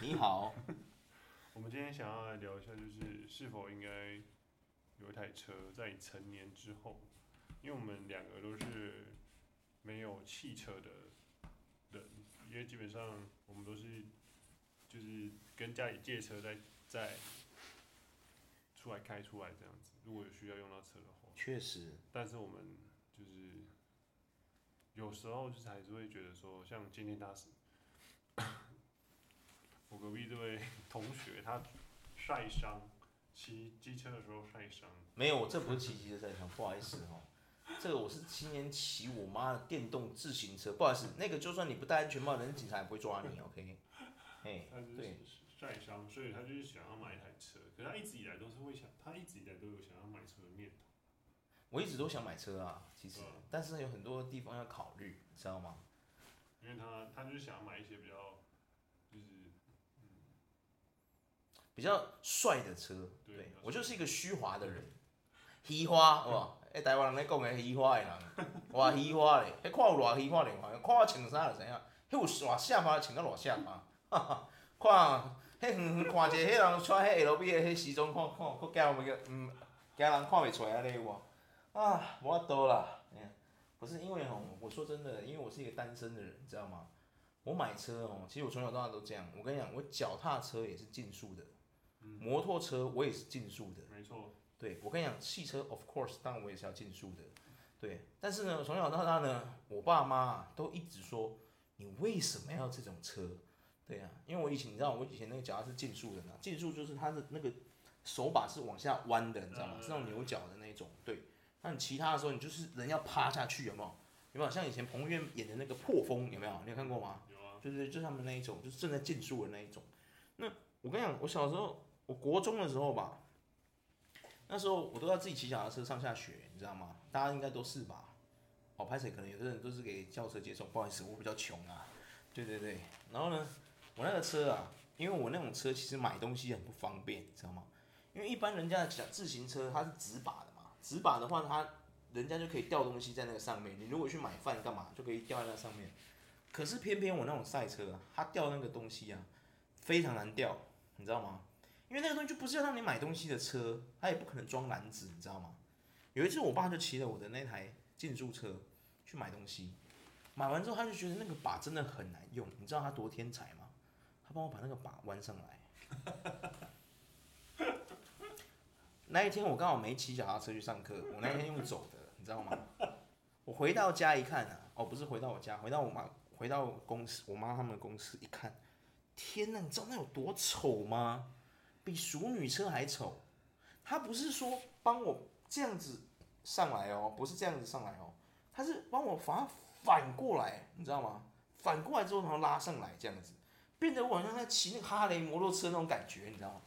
你好。我们今天想要来聊一下，就是是否应该有一台车，在你成年之后，因为我们两个都是没有汽车的人，因为基本上我们都是就是跟家里借车在在出来开出来这样子。如果有需要用到车的话，确实。但是我们就是有时候就是还是会觉得说，像今天大师。我隔壁这位 同学，他晒伤，骑机车的时候晒伤。没有，这不是骑机车晒伤，不好意思哦。这个我是今年骑我妈的电动自行车，不好意思，那个就算你不戴安全帽，人家警察也不会抓你，OK？哎，对，晒伤，所以他就是想要买一台车，可是他一直以来都是会想，他一直以来都有想要买车的念头。我一直都想买车啊，其实，但是有很多地方要考虑，知道吗？因为他他就是想要买一些比较。比较帅的车，对，我就是一个虚华的人，虚华，哇，诶，台湾人咧讲诶虚华诶人，哇，虚华咧，迄看有偌虚华嘞，看我穿啥就知影，迄有偌下巴穿到偌下巴，哈哈，看，迄远远看一个，迄人穿迄 LV 的迄西装，看看，佫惊袂个，嗯，惊人看袂出来安尼哇，啊，无法度啦，不是因为吼，我说真的，因为我是一个单身的人，你知道吗？我买车哦，其实我从小到大都这样，我跟你讲，我脚踏车也是竞速的。摩托车我也是竞速的，没错。对，我跟你讲，汽车 of course，当然我也是要竞速的。对，但是呢，从小到大呢，我爸妈都一直说，你为什么要这种车？对呀、啊，因为我以前你知道，我以前那个脚踏是竞速的呢，竞速就是它的那个手把是往下弯的，你知道吗？是那种牛角的那种。对，那你骑它的时候，你就是人要趴下去，有没有？有没有？像以前彭于晏演的那个破风，有没有？你有看过吗？有啊。就是就是他们那一种，就是正在竞速的那一种。那我跟你讲，我小时候。我国中的时候吧，那时候我都要自己骑脚踏车上下学，你知道吗？大家应该都是吧？哦，拍摄可能有的人都是给轿车接送，不好意思，我比较穷啊。对对对，然后呢，我那个车啊，因为我那种车其实买东西很不方便，你知道吗？因为一般人家的自行车它是直把的嘛，直把的话它人家就可以吊东西在那个上面，你如果去买饭干嘛就可以吊在那上面。可是偏偏我那种赛车啊，它吊那个东西啊，非常难吊，你知道吗？因为那个东西就不是要让你买东西的车，它也不可能装篮子，你知道吗？有一次我爸就骑了我的那台竞速车去买东西，买完之后他就觉得那个把真的很难用，你知道他多天才吗？他帮我把那个把弯上来。那一天我刚好没骑脚踏车去上课，我那天用走的，你知道吗？我回到家一看啊，哦，不是回到我家，回到我妈，回到公司，我妈他们公司一看，天哪，你知道那有多丑吗？比熟女车还丑，他不是说帮我这样子上来哦，不是这样子上来哦，他是帮我反反过来，你知道吗？反过来之后然后拉上来这样子，变得我好像在骑那个哈雷摩托车那种感觉，你知道吗？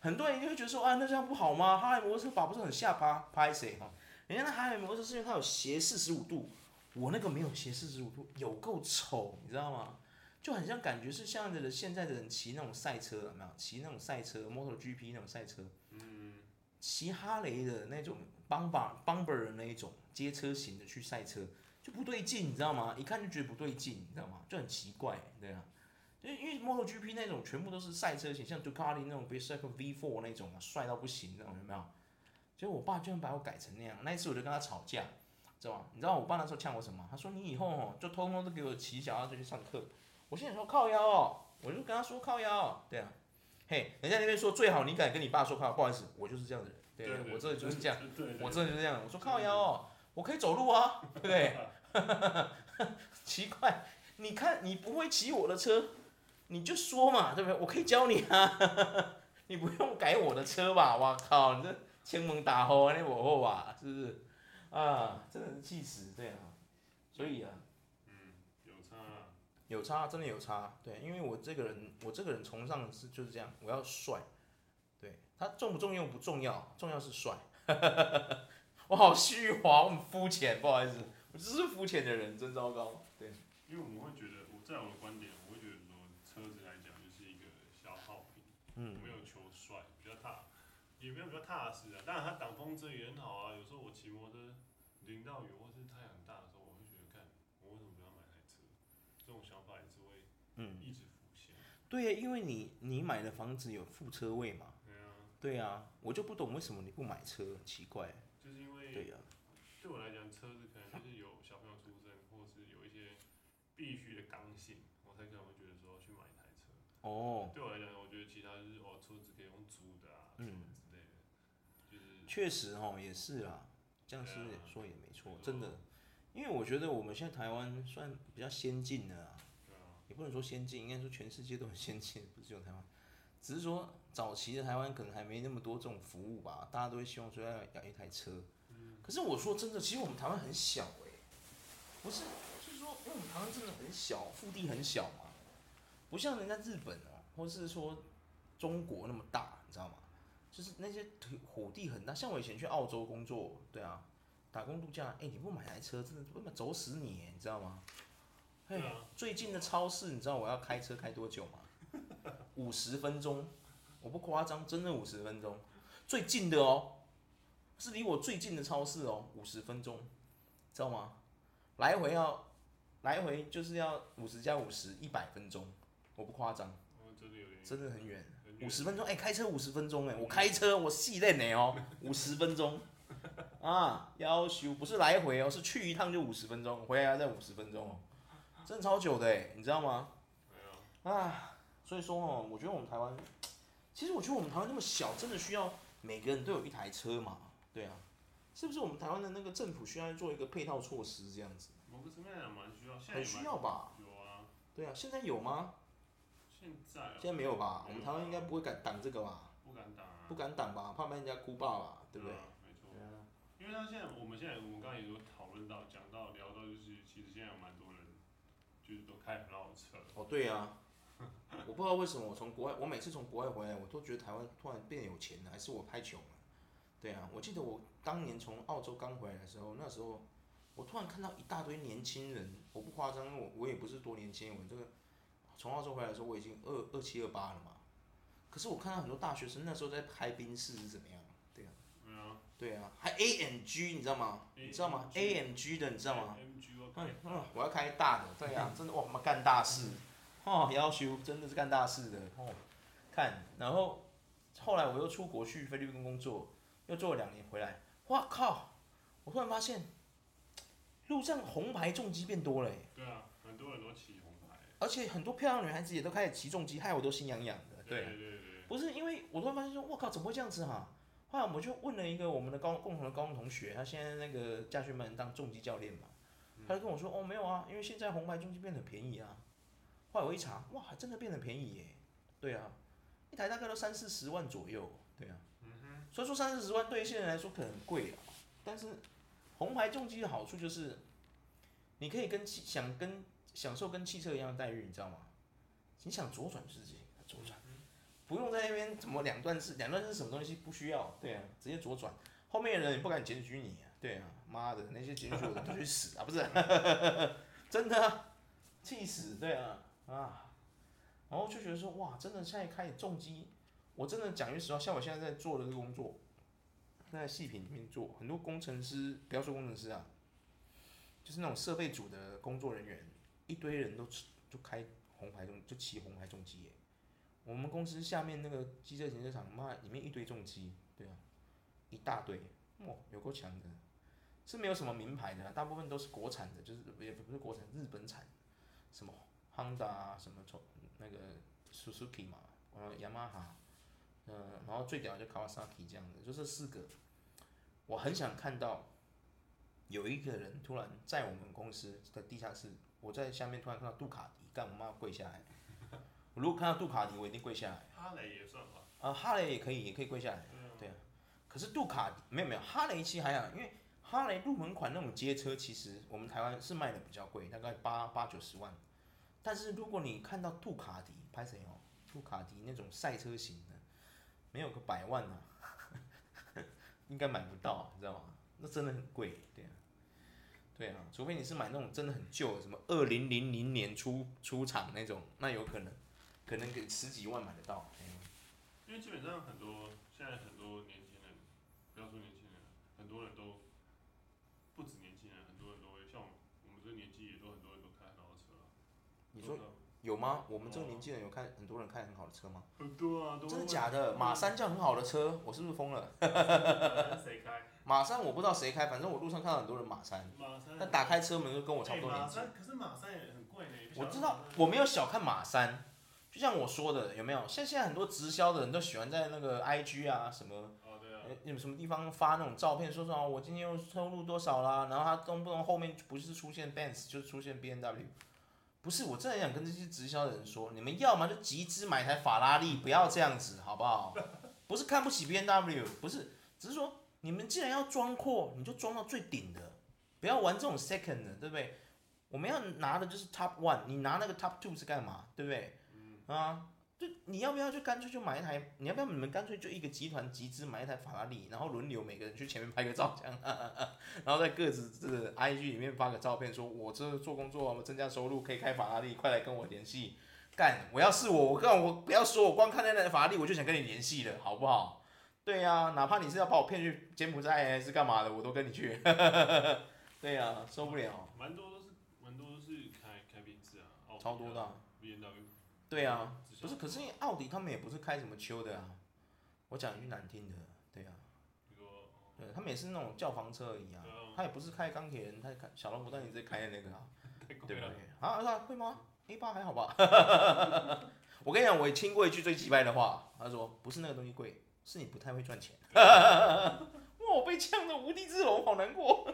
很多人就会觉得说啊，那这样不好吗？哈雷摩托车把不是很下趴拍谁哈？人家那哈雷摩托车是因为它有斜四十五度，我那个没有斜四十五度，有够丑，你知道吗？就很像感觉是像的现在的人骑那种赛车有没有？骑那种赛车，MotoGP 那种赛车，嗯，骑哈雷的那种 Bumper Bumper 的那一种街车型的去赛车就不对劲，你知道吗？一看就觉得不对劲，你知道吗？就很奇怪，对啊，因为因为 MotoGP 那种全部都是赛车型，像 Ducati 那种 Berserker V4 那种啊帅到不行那种，有没有？结果我爸居然把我改成那样，那一次我就跟他吵架，知道吗？你知道我爸那时候呛我什么？他说你以后哦就通通都给我骑小踏车去上课。我现在说靠腰哦，我就跟他说靠腰，对啊，嘿，人家那边说最好你敢跟你爸说靠，不好意思，我就是这样的人，对，我这就是这样，我这就是这样，我说靠腰哦，我可以走路啊，对不对？奇怪，你看你不会骑我的车，你就说嘛，对不对？我可以教你啊，你不用改我的车吧？我靠，你这前门大户那我后吧，是不是？啊，真的是气死，对啊，所以啊。有差，真的有差，对，因为我这个人，我这个人崇尚的是就是这样，我要帅，对，他重不重要不重要，重要是帅，我好虚华，我很肤浅，不好意思，我只是肤浅的人，真糟糕，对。因为我们会觉得，我在我的观点，我会觉得说，车子来讲就是一个消耗品，嗯，没有求帅，比较踏，也没有比较踏实啊，当然它挡风遮雨很好啊，有时候我骑摩托车淋到雨或是太阳大的时候，我会觉得，看我为什么不要买台车？这种想法也是会，嗯，一直浮现。对，因为你你买的房子有副车位嘛。对啊。对啊，我就不懂为什么你不买车，奇怪。就是因为。对呀、啊。对我来讲，车子可能就是有小朋友出生，或是有一些必须的刚性，我才可能会觉得说去买一台车。哦。对我来讲，我觉得其他就是哦，车子可以用租的啊，嗯之类的。就是。确实哦，也是啊，这样是说也没错，真的。因为我觉得我们现在台湾算比较先进的啊，也不能说先进，应该说全世界都很先进，不是只有台湾。只是说早期的台湾可能还没那么多这种服务吧，大家都会希望说要养一台车。可是我说真的，其实我们台湾很小哎，不是，就是说因为我们台湾真的很小，腹地很小嘛，不像人家日本啊，或是说中国那么大，你知道吗？就是那些土地很大，像我以前去澳洲工作，对啊。打工度假，哎、欸，你不买台车，真的他妈走死你，你知道吗？最近的超市，你知道我要开车开多久吗？五十分钟，我不夸张，真的五十分钟。最近的哦，是离我最近的超市哦，五十分钟，知道吗？来回要，来回就是要五十加五十，一百分钟，我不夸张、哦，真的有点，真的很远，五十分钟，哎、欸，开车五十分钟，哎，我开车我细练的哦，五十分钟。啊，要求不是来回哦，是去一趟就五十分钟，回来要再五十分钟哦，真的超久的哎，你知道吗？啊，所以说哦，我觉得我们台湾，其实我觉得我们台湾那么小，真的需要每个人都有一台车嘛？对啊，是不是我们台湾的那个政府需要做一个配套措施这样子？某个层面来讲蛮需要，很需要吧？有啊。对啊，现在有吗？现在、喔。现在没有吧？我们台湾应该不会敢挡这个吧？不敢挡啊。不敢挡吧？怕被人家哭爆吧？对不对？啊因为他现在，我们现在，我们刚刚也有讨论到，讲到聊到，就是其实现在有蛮多人，就是都开很好的车。哦，对啊，我不知道为什么我从国外，我每次从国外回来，我都觉得台湾突然变有钱了，还是我太穷了？对啊，我记得我当年从澳洲刚回来的时候，那时候我突然看到一大堆年轻人，我不夸张，我我也不是多年轻，我这个从澳洲回来的时候我已经二二七二八了嘛，可是我看到很多大学生那时候在拍冰室是怎么样？对啊，还 AMG 你知道吗？你知道吗？AMG 的你知道吗？嗯嗯，我要开大的，对啊，真的哇，我们干大事，哦，要修真的是干大事的哦。看，然后后来我又出国去菲律宾工作，又做了两年回来，哇靠！我突然发现，路上红牌重机变多了。对啊，很多人都骑红牌。而且很多漂亮女孩子也都开始骑重机，害我都心痒痒的。对对对对。不是因为我突然发现说，我靠，怎么会这样子哈、啊？后来我们就问了一个我们的高共同的高中同学，他现在那个驾训班当重机教练嘛，他就跟我说，哦没有啊，因为现在红牌重机变得很便宜啊。后来我一查，哇，真的变得便宜耶。对啊，一台大概都三四十万左右。对啊，所以说三四十万对于现在来说可能贵啊，但是红牌重机的好处就是，你可以跟汽想跟享受跟汽车一样的待遇，你知道吗？你想左转自己左转。不用在那边怎么两段式，两段式什么东西？不需要，对啊，直接左转，后面的人也不敢检举你啊，对啊，妈的那些检举的人都去死啊，不是，真的、啊，气死，对啊，啊，然后就觉得说哇，真的现在开始重机，我真的讲句实话，像我现在在做的这个工作，在细品里面做，很多工程师，不要说工程师啊，就是那种设备组的工作人员，一堆人都就开红牌重，就骑红牌重机耶。我们公司下面那个机车停车场，妈，里面一堆重机，对啊，一大堆，哇，有够强的，是没有什么名牌的，大部分都是国产的，就是也不是国产，日本产，什么 Honda 啊，什么从那个 Suzuki 嘛，呃，Yamaha，嗯，然后最屌就 Kawasaki 这样的，就这四个，我很想看到有一个人突然在我们公司的地下室，我在下面突然看到杜卡迪，干我妈跪下来。我如果看到杜卡迪，我一定跪下来。哈雷也算吧。啊，哈雷也可以，也可以跪下来。对啊。对啊。可是杜卡没有没有，哈雷其实还好，因为哈雷入门款那种街车，其实我们台湾是卖的比较贵，大概八八九十万。但是如果你看到杜卡迪，拍谁哦？杜卡迪那种赛车型的，没有个百万呢、啊，应该买不到，你知道吗？那真的很贵，对啊。对啊，除非你是买那种真的很旧，什么二零零零年出出厂那种，那有可能。可能给十几万买得到，因为基本上很多现在很多年轻人，不要说年轻人，很多人都不止年轻人，很多人都会像我们这个年纪，也都很多人都开很好的车。你说有吗？我们这个年纪人有开很多人开很好的车吗？很多啊，真的假的？马三叫很好的车，我是不是疯了？谁开？马三我不知道谁开，反正我路上看到很多人马三。马三。他打开车门就跟我差不多年纪。马三，可是马三也很贵呢。我知道，我没有小看马三，就像我说的，有没有？像现在很多直销的人都喜欢在那个 IG 啊什么，哦对啊，有什么地方发那种照片，说什么我今天又收入多少啦，然后他动不动后面不是出现 Benz 就是出现 B N W，。不是，我真的想跟这些直销的人说，你们要么就集资买台法拉利，不要这样子，好不好？不是看不起 B N W，不是，只是说你们既然要装阔，你就装到最顶的，不要玩这种 second 的，对不对？我们要拿的就是 top one，你拿那个 top two 是干嘛？对不对？啊。就你要不要就干脆就买一台？你要不要你们干脆就一个集团集资买一台法拉利，然后轮流每个人去前面拍个照，这样，然后在各自这个 IG 里面发个照片，说我这做工作增加收入可以开法拉利，快来跟我联系。干，我要是我，我告我不要说我光看那台法拉利我就想跟你联系了，好不好？对呀、啊，哪怕你是要把我骗去柬埔寨还是干嘛的，我都跟你去。对呀、啊，受不了。蛮多都是蛮多都是开开宾士啊，超多的、啊。BMW。对啊。不是，可是奥迪他们也不是开什么秋的啊，我讲一句难听的，对啊，对，他们也是那种轿房车而已啊，他也不是开钢铁人，他开小龙骨，但你直接开的那个啊，对不对？啊，会吗？A 八还好吧？我跟你讲，我也听过一句最奇怪的话，他说不是那个东西贵，是你不太会赚钱。哇，我被呛的无地自容，好难过。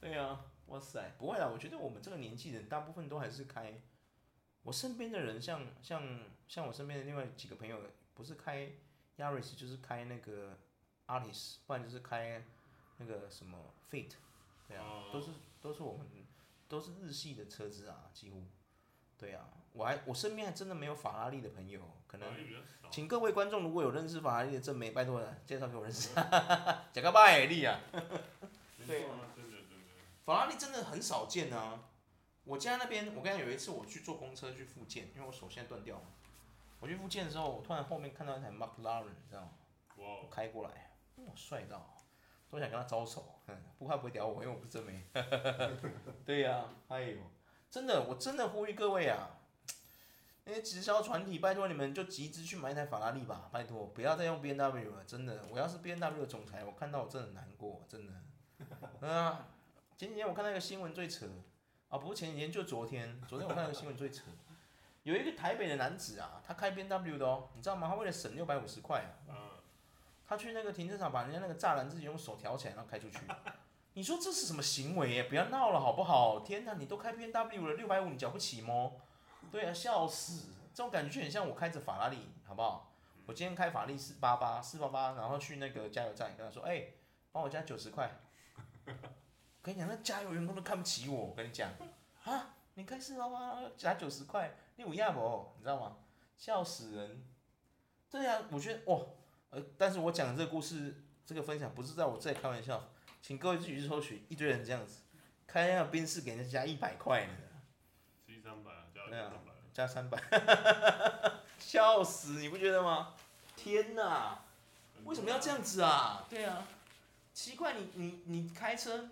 对啊，哇塞，不会啦，我觉得我们这个年纪人大部分都还是开。我身边的人像像像我身边的另外几个朋友，不是开 Yaris 就是开那个 Altis，不然就是开那个什么 Fit，对啊，都是都是我们都是日系的车子啊，几乎，对啊，我还我身边还真的没有法拉利的朋友，可能，请各位观众如果有认识法拉利的正妹，拜托了，介绍给我认识，讲个拜利啊，对，法拉利真的很少见啊。我家那边，我跟你讲，有一次我去坐公车去复健，因为我手现在断掉了。我去复健的时候，我突然后面看到一台 McLaren，你知道吗？哇！开过来，哇，帅到，都想跟他招手。嗯，不怕不会屌我，因为我不是正妹。对呀、啊，哎呦，真的，我真的呼吁各位啊，那些直销团体，拜托你们就集资去买一台法拉利吧，拜托，不要再用 B N W 了，真的。我要是 B N W 的总裁，我看到我真的很难过，真的。嗯啊，前几天我看到一个新闻最扯。啊，不是前几天，就昨天。昨天我看到个新闻最扯，有一个台北的男子啊，他开 B N W 的哦，你知道吗？他为了省六百五十块，他去那个停车场把人家那个栅栏自己用手挑起来，然后开出去。你说这是什么行为耶？不要闹了好不好？天哪，你都开 B N W 了，六百五你缴不起吗？对啊，笑死！这种感觉就很像我开着法拉利，好不好？我今天开法拉利四八八四八八，然后去那个加油站跟他说，哎、欸，帮我加九十块。我跟你讲，那加油员工都看不起我。我跟你讲，啊，你开四八八加九十块，你有压不？你知道吗？笑死人。对呀、啊，我觉得哇，呃，但是我讲的这个故事，这个分享不是在我这里开玩笑，请各位自己去搜寻，一堆人这样子，开那个宾士给人家加一百块呢。七三百啊，加三百。加三百。笑死，你不觉得吗？天哪，为什么要这样子啊？对啊，奇怪，你你你开车。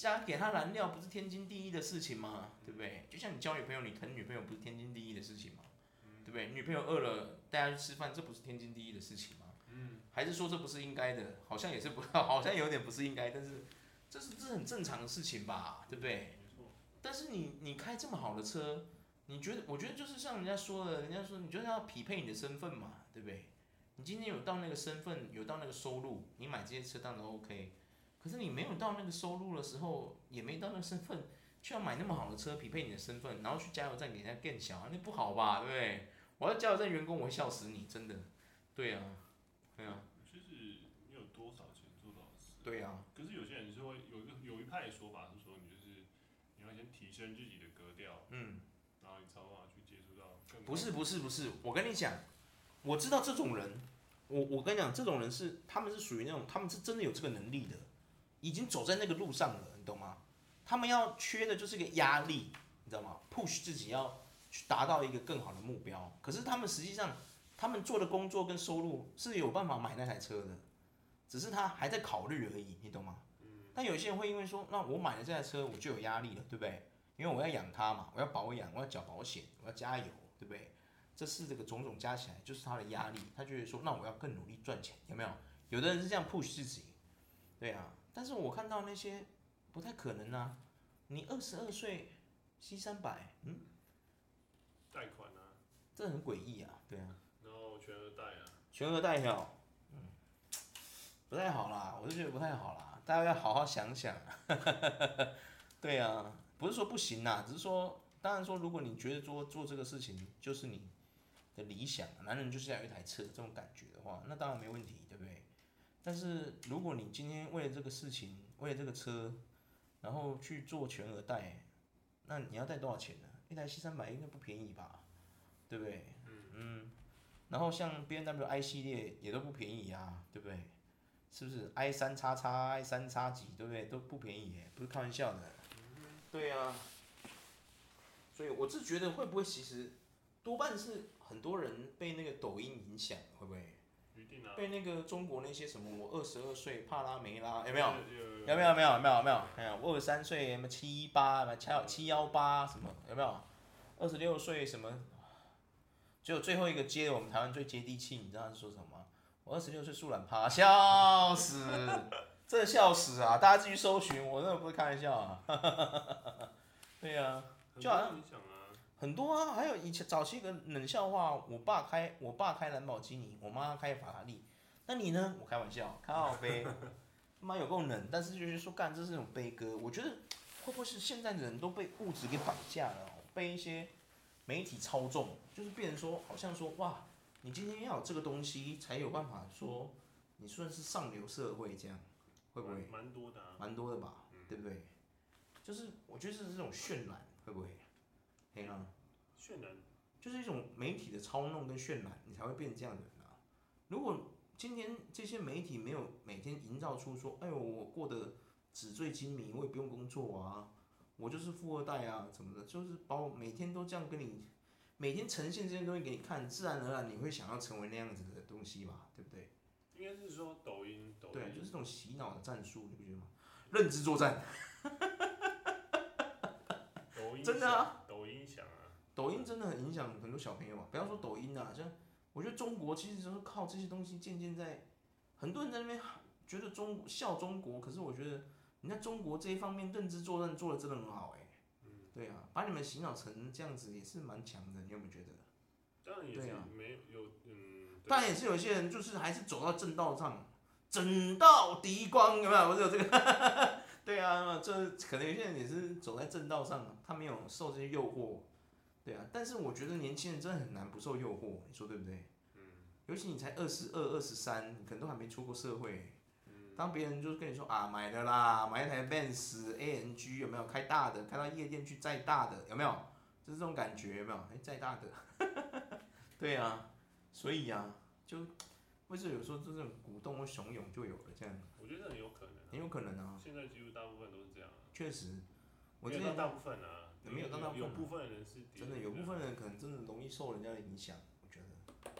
加给他燃料不是天经地义的事情吗？对不对？就像你交女朋友，你疼女朋友不是天经地义的事情吗？对不对？女朋友饿了带她去吃饭，这不是天经地义的事情吗？还是说这不是应该的？好像也是不，好像有点不是应该，但是这是这是很正常的事情吧？对不对？但是你你开这么好的车，你觉得？我觉得就是像人家说的，人家说你就是要匹配你的身份嘛，对不对？你今天有到那个身份，有到那个收入，你买这些车当然 OK。可是你没有到那个收入的时候，也没到那个身份，却要买那么好的车匹配你的身份，然后去加油站给人家更小，那不好吧？对不对？我要加油站员工，我会笑死你，真的。对啊，对啊。就是你有多少钱做多少事。对啊。可是有些人是会有一个有一派的说法是说，你就是你要先提升自己的格调，嗯，然后你才有办法去接触到更。不是不是不是，我跟你讲，我知道这种人，我我跟你讲，这种人是他们是属于那种，他们是真的有这个能力的。已经走在那个路上了，你懂吗？他们要缺的就是个压力，你知道吗？push 自己要去达到一个更好的目标。可是他们实际上，他们做的工作跟收入是有办法买那台车的，只是他还在考虑而已，你懂吗？但有些人会因为说，那我买了这台车，我就有压力了，对不对？因为我要养它嘛，我要保养，我要缴保险，我要加油，对不对？这是这个种种加起来就是他的压力，他就会说，那我要更努力赚钱，有没有？有的人是这样 push 自己，对啊。但是我看到那些不太可能啊，你二十二岁，C 三百，嗯，贷款啊，这很诡异啊，对啊。然后全额贷啊，全额贷票，嗯，不太好啦，我就觉得不太好啦，大家要好好想想，对啊，不是说不行啦，只是说，当然说，如果你觉得做做这个事情就是你。的理想，男人就是要有一台车，这种感觉的话，那当然没问题，对不对？但是如果你今天为了这个事情，为了这个车，然后去做全额贷，那你要贷多少钱呢？一台 C 三百应该不便宜吧，对不对？嗯。然后像 BMW i 系列也都不便宜啊，对不对？是不是 i 三叉叉 i 三叉几，对不对？都不便宜耶，不是开玩笑的。对、啊。所以我是觉得会不会其实多半是。很多人被那个抖音影响，会不会？被那个中国那些什么，我二十二岁帕拉梅拉有没有？有没有？没有？有没有？有没有？哎呀，我二十三岁什么七八什么七七幺八什么有没有？二十六岁什么？就最后一个接我们台湾最接地气，你知道他是说什么吗？我二十六岁树懒趴，笑死，真的笑死啊！大家继续搜寻，我真的不是开玩笑啊。对呀、啊，就好像。很多啊，还有以前早期一个冷笑话，我爸开我爸开兰博基尼，我妈开法拉利，那你呢？我开玩笑，靠北，妈有够冷，但是就是说干这是种悲歌，我觉得会不会是现在的人都被物质给绑架了，被一些媒体操纵，就是变成说好像说哇，你今天要有这个东西才有办法说你算是上流社会这样，会不会？蛮多的啊，蛮多的吧，对不对？就是我觉得是这种渲染，会不会？可以吗？渲染就是一种媒体的操弄跟渲染，你才会变这样的人啊。如果今天这些媒体没有每天营造出说，哎呦，我过得纸醉金迷，我也不用工作啊，我就是富二代啊，怎么的，就是把我每天都这样跟你，每天呈现这些东西给你看，自然而然你会想要成为那样子的东西嘛，对不对？应该是说抖音，抖音对，就是这种洗脑的战术，你不觉得吗？认知作战，抖音真的啊。抖音真的很影响很多小朋友啊！不要说抖音啊，像我觉得中国其实就是靠这些东西渐渐在，很多人在那边觉得中笑中国，可是我觉得你在中国这一方面认知作战做的真的很好哎、欸。嗯。对啊，把你们洗脑成这样子也是蛮强的，你有没有觉得？当然也是没有嗯。当然也是有些人就是还是走到正道上，正道敌光有没有？不是有这个？对啊，这可能有些人也是走在正道上，他没有受这些诱惑。对啊，但是我觉得年轻人真的很难不受诱惑，你说对不对？嗯。尤其你才二十二、二十三，你可能都还没出过社会。嗯。当别人就是跟你说啊，买的啦，买一台 Benz AMG 有没有？开大的，开到夜店去再大的，有没有？就是这种感觉，有没有？哎，载大的。对啊，所以啊，就为什么有时候这种鼓动或怂恿就有了这样？我觉得很有可能。很有可能啊。现在几乎大部分都是这样。确实。我觉得大部分啊。没有，有，有部分人是真的，有部分人可能真的容易受人家的影响。我觉得，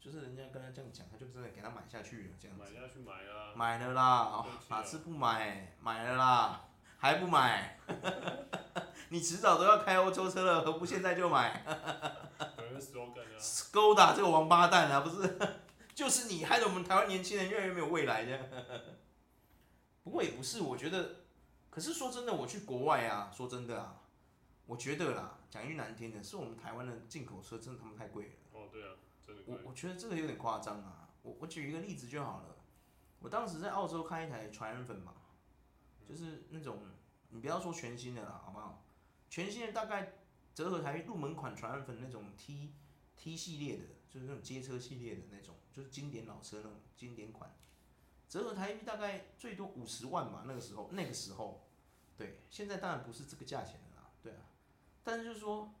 就是人家跟他这样讲，他就真的给他买下去了，这样子。买下去买啦。买了啦，哪次不买？买了啦，还不买？你迟早都要开欧洲车了，何不现在就买？可能是 slogan 啊。Skoda 这个王八蛋啊，不是，就是你害得我们台湾年轻人越来越没有未来这样。不过也不是，我觉得，可是说真的，我去国外啊，说真的啊。我觉得啦，讲一句难听的，是我们台湾的进口车真的他妈太贵了。哦，对啊，真的贵。我我觉得这个有点夸张啊。我我举一个例子就好了。我当时在澳洲开一台 Triumph 嘛，就是那种你不要说全新的啦，好不好？全新的大概折合台入门款 Triumph 那种 T T 系列的，就是那种街车系列的那种，就是经典老车那种经典款，折合台币大概最多五十万嘛。那个时候，那个时候，对，现在当然不是这个价钱了啦，对啊。但是就是说，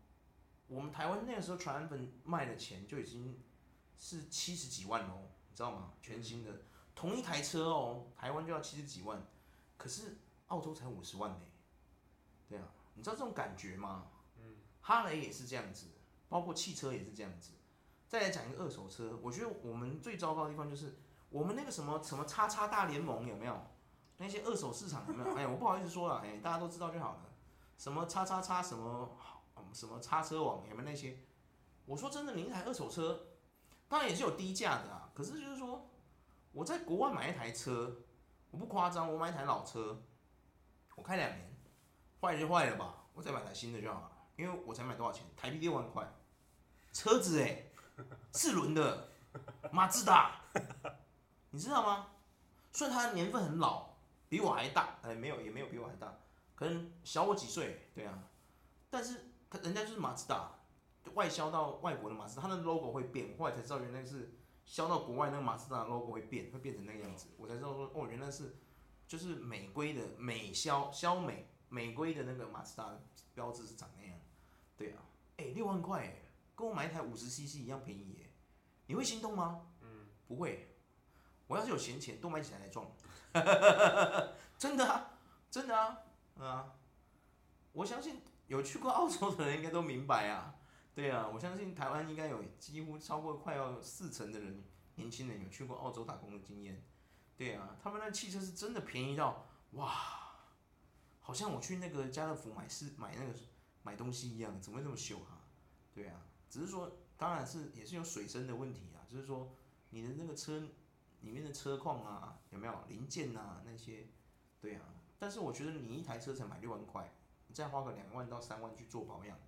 我们台湾那个时候传粉卖的钱就已经是七十几万哦，你知道吗？全新的同一台车哦，台湾就要七十几万，可是澳洲才五十万呢。对啊，你知道这种感觉吗？嗯，哈雷也是这样子，包括汽车也是这样子。再来讲一个二手车，我觉得我们最糟糕的地方就是我们那个什么什么叉叉大联盟有没有？那些二手市场有没有？哎呀，我不好意思说了，哎，大家都知道就好了。什么叉叉叉什么什么叉车网有没有那些？我说真的，你一台二手车，当然也是有低价的啊。可是就是说，我在国外买一台车，我不夸张，我买一台老车，我开两年，坏了就坏了吧，我再买台新的就好了。因为我才买多少钱？台币六万块，车子哎、欸，四轮的，马自达，你知道吗？虽然它的年份很老，比我还大，哎，没有，也没有比我还大，可能小我几岁，对啊，但是人家就是马自达，外销到外国的马自达，它的 logo 会变，后来才知道原来是销到国外那个马自达 logo 会变，会变成那个样子，我才知道说哦，原来是就是美规的美销销美美规的那个马自达标志是长那样，对啊，哎，六万块，哎，跟我买一台五十 CC 一样便宜，哎，你会心动吗？嗯，不会。我要是有闲钱，多买几台来撞，真的啊，真的啊，啊，我相信有去过澳洲的人应该都明白啊，对啊，我相信台湾应该有几乎超过快要四成的人，年轻人有去过澳洲打工的经验，对啊，他们那汽车是真的便宜到哇，好像我去那个家乐福买是买那个买东西一样，怎么会这么秀哈、啊？对啊，只是说，当然是也是有水深的问题啊，就是说你的那个车。里面的车况啊，有没有零件啊那些？对啊，但是我觉得你一台车才买六万块，你再花个两万到三万去做保养，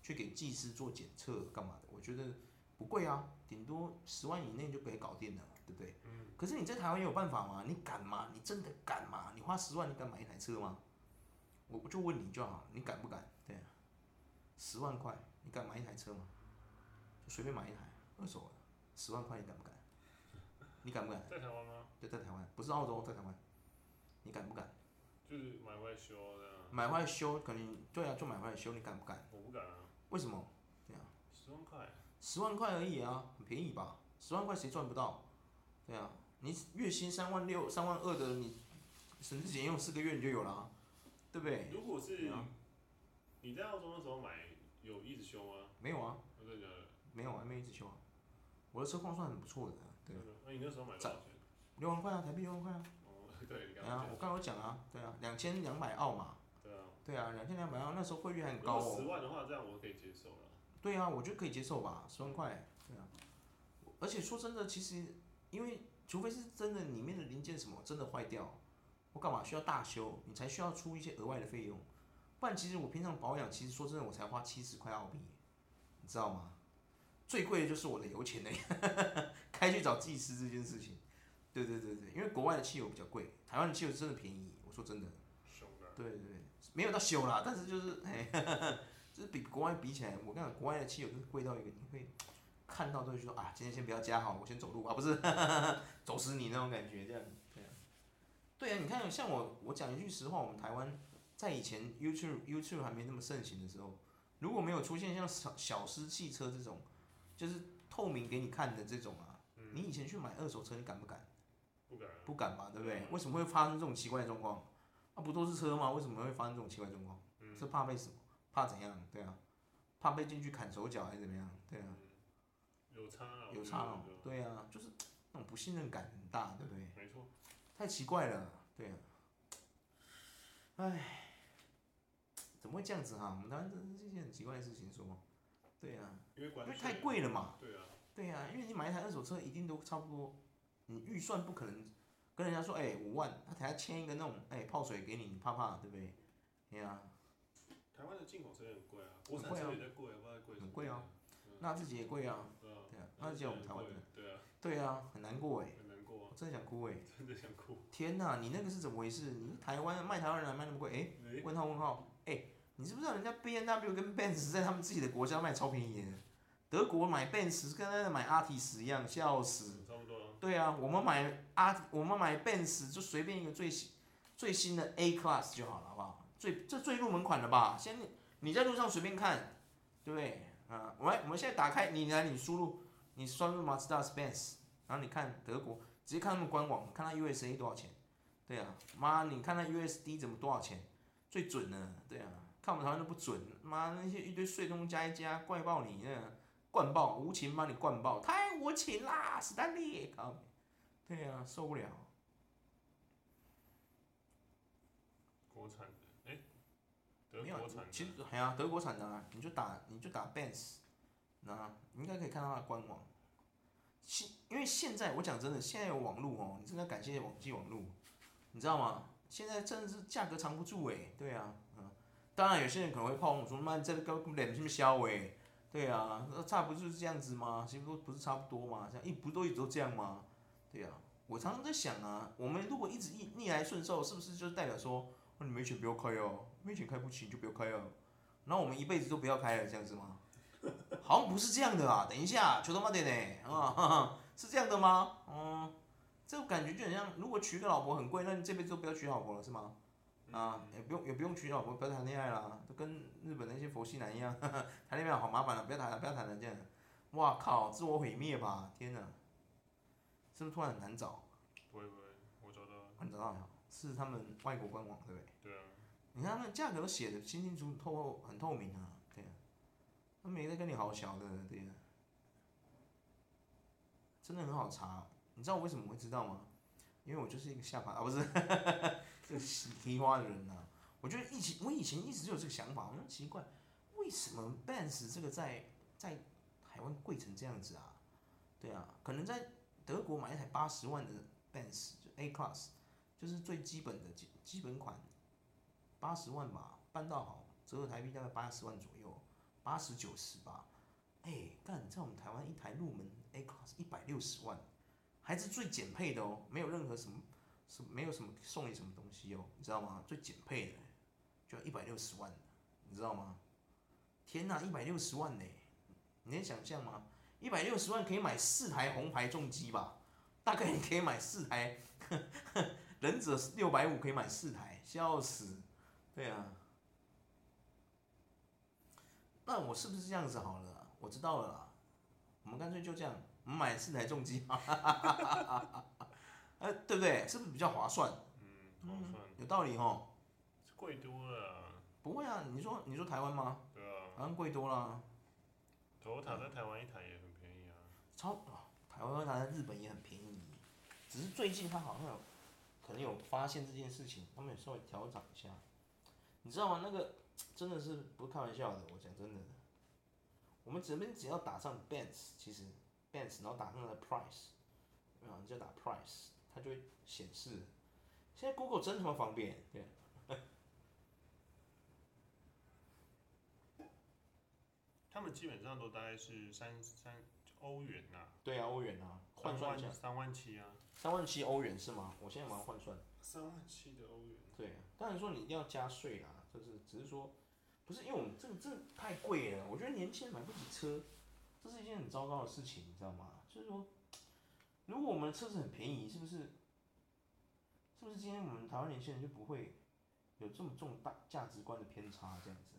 去给技师做检测干嘛的？我觉得不贵啊，顶多十万以内就可以搞定了，对不对？嗯。可是你在台湾有办法吗？你敢吗？你真的敢吗？你花十万你敢买一台车吗？我我就问你就好，你敢不敢？对啊，十万块你敢买一台车吗？就随便买一台二手的，十万块你敢不敢？你敢不敢？在台湾吗？对，在台湾，不是澳洲，在台湾。你敢不敢？就是买回来修的。买回来修，肯定对啊，就买回来修，你敢不敢？我不敢啊。为什么？对啊。十万块。十万块而已啊，很便宜吧？十万块谁赚不到？对啊，你月薪三万六、三万二的，你省吃俭用四个月你就有了啊，对不对？如果是你在澳洲的时候买，有一直修吗？没有啊。没有啊，没一直修啊。我的车况算很不错的。对，那你那时候买多少钱？六万块啊，台币六万块啊。哦，对，对啊，我刚刚有讲啊，对啊，两千两百澳嘛。对啊。对啊，两千两百澳，那时候汇率还很高哦。十万的话，这样我可以接受了。对啊，我觉得可以接受吧，十万块，对啊。而且说真的，其实因为除非是真的里面的零件什么真的坏掉，我干嘛需要大修，你才需要出一些额外的费用。不然其实我平常保养，其实说真的，我才花七十块澳币，你知道吗？最贵的就是我的油钱了，开去找技师这件事情。对对对对，因为国外的汽油比较贵，台湾的汽油真的便宜。我说真的。对对对，没有到修啦，但是就是哎，就是比国外比起来，我跟你讲，国外的汽油就是贵到一个，你会看到都会说啊，今天先不要加好，我先走路啊，不是，走死你那种感觉这样。对啊，对啊，你看像我，我讲一句实话，我们台湾在以前 YouTube YouTube 还没那么盛行的时候，如果没有出现像小小狮汽车这种。就是透明给你看的这种啊，嗯、你以前去买二手车，你敢不敢？不敢。不敢吧，对不对？为什么会发生这种奇怪的状况？啊，不都是车吗？为什么会发生这种奇怪状况？嗯、是怕被什么？怕怎样？对啊，怕被进去砍手脚还是怎么样？对啊。有差啊。有差哦。对啊，就是那种不信任感很大，对不对？没错。太奇怪了，对啊。唉，怎么会这样子哈、啊？我们台湾这是一件很奇怪的事情，说。对啊，因为太贵了嘛。对啊。对啊，因为你买一台二手车一定都差不多，你预算不可能跟人家说，哎，五万，他台下签一个那种，哎，泡水给你，你怕怕，对不对？对啊。台湾的进口车也很贵啊，国产车也在贵，不知道贵什么。很贵啊，那自己也贵啊。对啊。那自己我们台湾的。对啊。对啊，很难过哎。很难过。真的想哭哎。真的想哭。天哪，你那个是怎么回事？你台湾卖台湾人还卖那么贵？哎，问号问号，哎。你知不知道人家 B N W 跟 Benz 在他们自己的国家卖超便宜的？德国买 Benz 跟那买阿提斯一样，笑死。对啊，我们买阿，我们买 Benz 就随便一个最新最新的 A Class 就好了，好不好？最这最入门款的吧？先你在路上随便看，对不对？啊，我我们现在打开，你来你输入，你输入 Mazda Benz，然后你看德国，直接看他们官网，看他 USA 多少钱？对啊，妈，你看他 USD 怎么多少钱？最准呢？对啊。看我们台湾都不准，妈那些一堆税东加一加，怪爆你那灌爆，无情把你灌爆，太无情啦，史丹利，靠，对呀、啊，受不了。国产的，哎，德国产的。其实还啊，德国产的啊，你就打你就打 Benz，那你应该可以看到它的官网。现因为现在我讲真的，现在有网络哦，你真的要感谢网际网络，你知道吗？现在真的是价格藏不住哎，对啊，嗯，当然有些人可能会炮轰说，妈这个脸这么小哎，对啊，那差不就是这样子吗？其实不不是差不多吗？这样一不都一直都这样吗？对啊，我常常在想啊，我们如果一直逆逆来顺受，是不是就代表说，你没钱不要开哦，没钱开不起就不要开哦，然后我们一辈子都不要开了这样子吗？好像不是这样的啊！等一下，求他妈的呢啊，是这样的吗？嗯，这个感觉就很像，如果娶个老婆很贵，那你这辈子都不要娶老婆了是吗？啊，也不用也不用娶老婆，不要谈恋爱了，都跟日本那些佛系男一样，谈恋爱好麻烦了，不要谈了，不要谈了这样。哇靠，自我毁灭吧！天哪，是不是突然很难找？不会不会，我找到了。你找到了？是他们外国官网对不对？对啊。你看那价格都写的清清楚楚、透很透明啊。对啊他没在跟你好小的，对啊，真的很好查。你知道我为什么会知道吗？因为我就是一个下巴啊，不是，这个提花的人呐、我觉得以前我以前一直就有这个想法，我很奇怪，为什么 Benz 这个在在台湾贵成这样子啊？对啊，可能在德国买一台八十万的 Benz 就 A Class，就是最基本的基基本款，八十万吧，办到好，折合台币大概八十万左右。八十九十吧，哎、欸，干在我们台湾一台入门 A Class 一百六十万，还是最简配的哦，没有任何什么什么没有什么送你什么东西哦，你知道吗？最简配的就要一百六十万，你知道吗？天哪，一百六十万呢，你能想象吗？一百六十万可以买四台红牌重机吧？大概你可以买四台，忍者六百五可以买四台，笑死，对啊。那我是不是这样子好了？我知道了，我们干脆就这样，我们买四台重机，哎，对不对？是不是比较划算？嗯，划算，有道理哦。贵多了。不会啊，你说你说台湾吗？对啊。好像贵多了。Toyota 在台湾一台也很便宜啊。超，台湾它在日本也很便宜，只是最近它好像有，可能有发现这件事情，他们也稍微调整一下。你知道吗？那个。真的是不是开玩笑的，我讲真的，我们这边只要打上 Benz，其实 Benz，然后打上它的 price，啊，你就打 price，它就会显示。现在 Google 真他妈方便，对。他们基本上都大概是三三欧元呐、啊。对啊，欧元啊，换算一下。三万七啊。三万七欧元是吗？我现在马上换算。三万七的欧元。对啊，当然说你一定要加税啦。就是，只是说，不是因为我们这个这个太贵了，我觉得年轻人买不起车，这是一件很糟糕的事情，你知道吗？就是说，如果我们的车子很便宜，是不是？是不是今天我们台湾年轻人就不会有这么重大价值观的偏差这样子？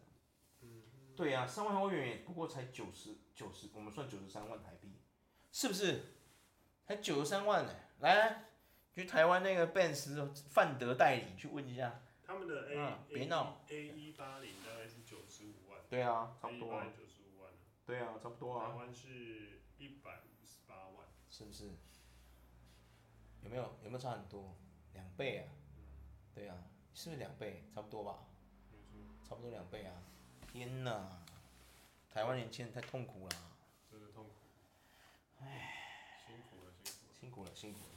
嗯，对呀、啊，三万欧元也不过才九十九十，我们算九十三万台币，是不是？才九十三万呢？来，去台湾那个 Benz 范德代理去问一下。他们的 A、啊、别闹 A 一八零大概是九十五万。对啊，差不多啊。九十五万。对啊，差不多啊。台湾是一百五十八万。是不是？有没有有没有差很多？两倍啊。对啊，是不是两倍？差不多吧。差不多两倍啊！天哪，台湾年轻人太痛苦了。真的痛苦。唉。辛苦了，辛苦了。辛苦了，辛苦了。